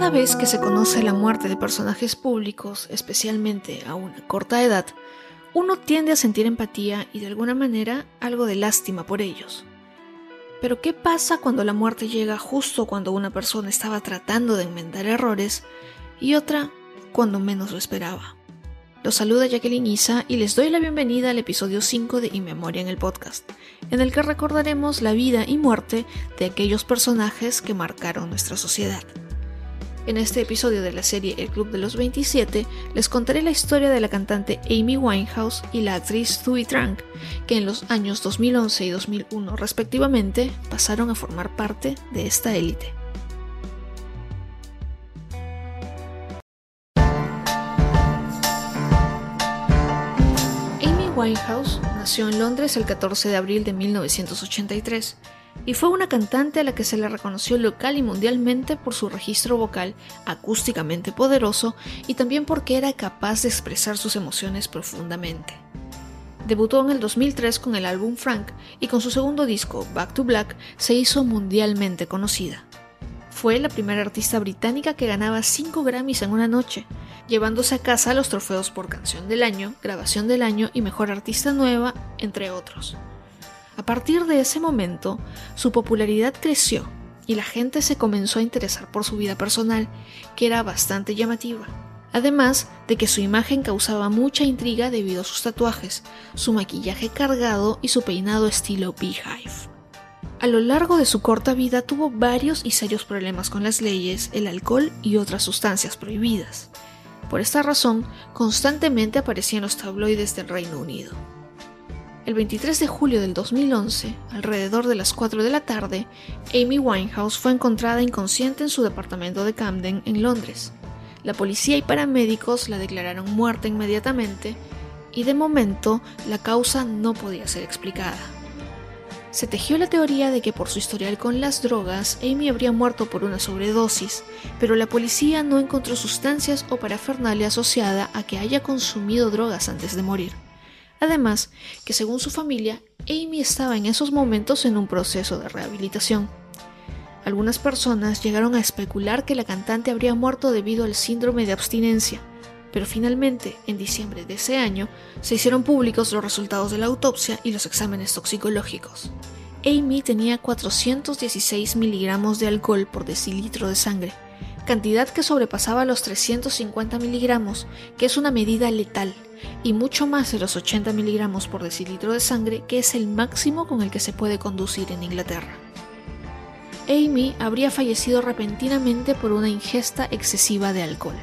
Cada vez que se conoce la muerte de personajes públicos, especialmente a una corta edad, uno tiende a sentir empatía y de alguna manera algo de lástima por ellos. Pero ¿qué pasa cuando la muerte llega justo cuando una persona estaba tratando de enmendar errores y otra cuando menos lo esperaba? Los saluda Jacqueline Isa y les doy la bienvenida al episodio 5 de Inmemoria en el podcast, en el que recordaremos la vida y muerte de aquellos personajes que marcaron nuestra sociedad. En este episodio de la serie El Club de los 27 les contaré la historia de la cantante Amy Winehouse y la actriz Thuy Trank, que en los años 2011 y 2001 respectivamente pasaron a formar parte de esta élite. Winehouse nació en Londres el 14 de abril de 1983 y fue una cantante a la que se le reconoció local y mundialmente por su registro vocal acústicamente poderoso y también porque era capaz de expresar sus emociones profundamente. Debutó en el 2003 con el álbum Frank y con su segundo disco, Back to Black, se hizo mundialmente conocida. Fue la primera artista británica que ganaba 5 Grammys en una noche, llevándose a casa los trofeos por Canción del Año, Grabación del Año y Mejor Artista Nueva, entre otros. A partir de ese momento, su popularidad creció y la gente se comenzó a interesar por su vida personal, que era bastante llamativa. Además de que su imagen causaba mucha intriga debido a sus tatuajes, su maquillaje cargado y su peinado estilo Beehive. A lo largo de su corta vida tuvo varios y serios problemas con las leyes, el alcohol y otras sustancias prohibidas. Por esta razón, constantemente aparecía en los tabloides del Reino Unido. El 23 de julio del 2011, alrededor de las 4 de la tarde, Amy Winehouse fue encontrada inconsciente en su departamento de Camden, en Londres. La policía y paramédicos la declararon muerta inmediatamente y de momento la causa no podía ser explicada. Se tejió la teoría de que por su historial con las drogas, Amy habría muerto por una sobredosis, pero la policía no encontró sustancias o parafernalia asociada a que haya consumido drogas antes de morir. Además, que según su familia, Amy estaba en esos momentos en un proceso de rehabilitación. Algunas personas llegaron a especular que la cantante habría muerto debido al síndrome de abstinencia, pero finalmente, en diciembre de ese año, se hicieron públicos los resultados de la autopsia y los exámenes toxicológicos. Amy tenía 416 miligramos de alcohol por decilitro de sangre, cantidad que sobrepasaba los 350 miligramos, que es una medida letal, y mucho más de los 80 miligramos por decilitro de sangre, que es el máximo con el que se puede conducir en Inglaterra. Amy habría fallecido repentinamente por una ingesta excesiva de alcohol.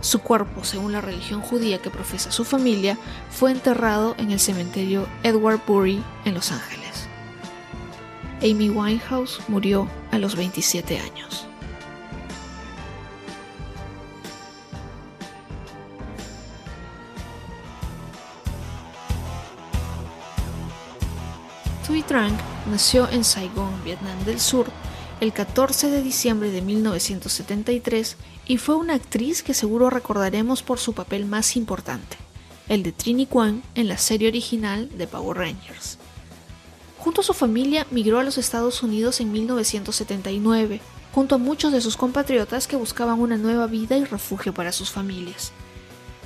Su cuerpo, según la religión judía que profesa su familia, fue enterrado en el cementerio Edward Bury en Los Ángeles. Amy Winehouse murió a los 27 años. Thuy Trang nació en Saigón, Vietnam del Sur, el 14 de diciembre de 1973 y fue una actriz que seguro recordaremos por su papel más importante, el de Trini Kwan en la serie original de Power Rangers. Junto a su familia migró a los Estados Unidos en 1979, junto a muchos de sus compatriotas que buscaban una nueva vida y refugio para sus familias.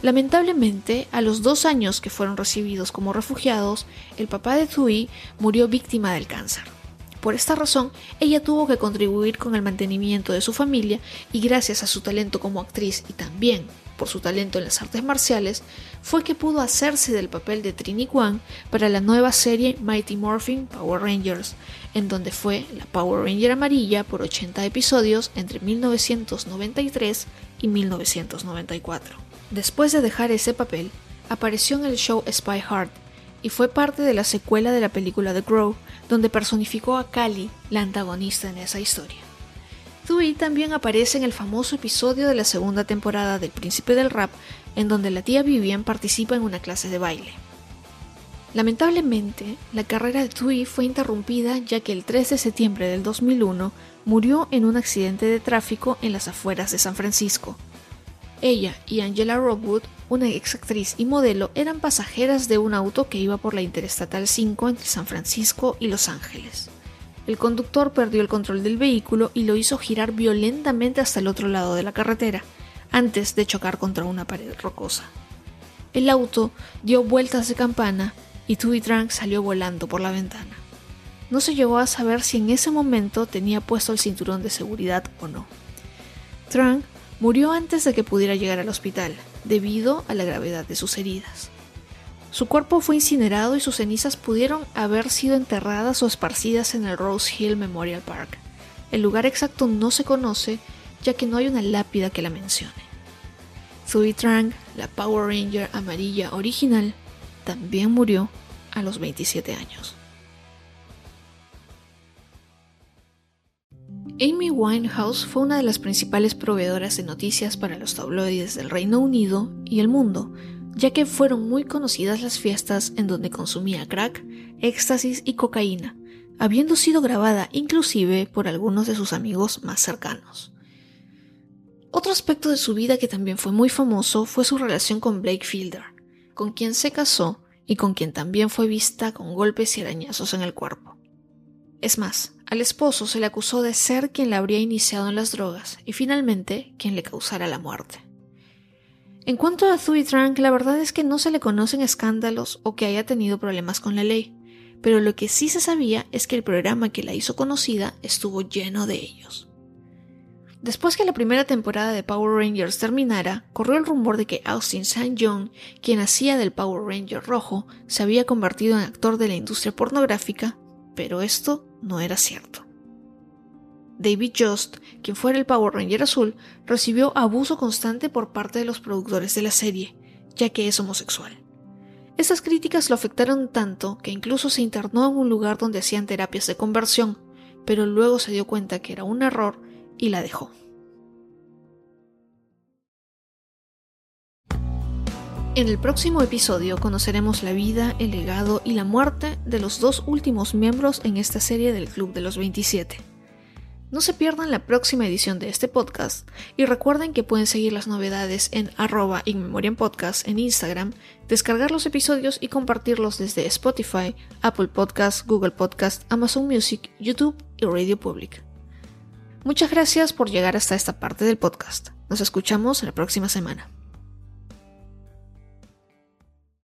Lamentablemente, a los dos años que fueron recibidos como refugiados, el papá de Thuy murió víctima del cáncer. Por esta razón, ella tuvo que contribuir con el mantenimiento de su familia y gracias a su talento como actriz y también por su talento en las artes marciales, fue que pudo hacerse del papel de Trini Kwan para la nueva serie Mighty Morphin Power Rangers, en donde fue la Power Ranger amarilla por 80 episodios entre 1993 y 1994. Después de dejar ese papel, apareció en el show Spy Hard y fue parte de la secuela de la película The Crow, donde personificó a Kali, la antagonista en esa historia. Thuy también aparece en el famoso episodio de la segunda temporada del Príncipe del Rap, en donde la tía Vivian participa en una clase de baile. Lamentablemente, la carrera de Thuy fue interrumpida ya que el 3 de septiembre del 2001 murió en un accidente de tráfico en las afueras de San Francisco. Ella y Angela Rockwood, una ex actriz y modelo, eran pasajeras de un auto que iba por la Interestatal 5 entre San Francisco y Los Ángeles. el conductor perdió el control del vehículo y lo hizo girar violentamente hasta el otro lado de la carretera, antes de chocar contra una pared rocosa. El auto dio vueltas de campana y Tui Drunk salió volando por la ventana. No se llegó a saber si en ese momento tenía puesto el cinturón de seguridad o no. Trang murió antes de que pudiera llegar al hospital, debido a la gravedad de sus heridas. Su cuerpo fue incinerado y sus cenizas pudieron haber sido enterradas o esparcidas en el Rose Hill Memorial Park. El lugar exacto no se conoce, ya que no hay una lápida que la mencione. Zoe Trang, la Power Ranger amarilla original, también murió a los 27 años. Amy Winehouse fue una de las principales proveedoras de noticias para los tabloides del Reino Unido y el mundo, ya que fueron muy conocidas las fiestas en donde consumía crack, éxtasis y cocaína, habiendo sido grabada inclusive por algunos de sus amigos más cercanos. Otro aspecto de su vida que también fue muy famoso fue su relación con Blake Fielder, con quien se casó y con quien también fue vista con golpes y arañazos en el cuerpo. Es más, al esposo se le acusó de ser quien la habría iniciado en las drogas y finalmente quien le causara la muerte. En cuanto a Thuy Trank, la verdad es que no se le conocen escándalos o que haya tenido problemas con la ley, pero lo que sí se sabía es que el programa que la hizo conocida estuvo lleno de ellos. Después que la primera temporada de Power Rangers terminara, corrió el rumor de que Austin St. John, quien hacía del Power Ranger rojo, se había convertido en actor de la industria pornográfica, pero esto no era cierto. David Just, quien fuera el Power Ranger azul, recibió abuso constante por parte de los productores de la serie, ya que es homosexual. Estas críticas lo afectaron tanto que incluso se internó en un lugar donde hacían terapias de conversión, pero luego se dio cuenta que era un error y la dejó. En el próximo episodio conoceremos la vida, el legado y la muerte de los dos últimos miembros en esta serie del Club de los 27. No se pierdan la próxima edición de este podcast y recuerden que pueden seguir las novedades en arroba en Instagram, descargar los episodios y compartirlos desde Spotify, Apple Podcast, Google Podcast, Amazon Music, YouTube y Radio Public. Muchas gracias por llegar hasta esta parte del podcast. Nos escuchamos la próxima semana.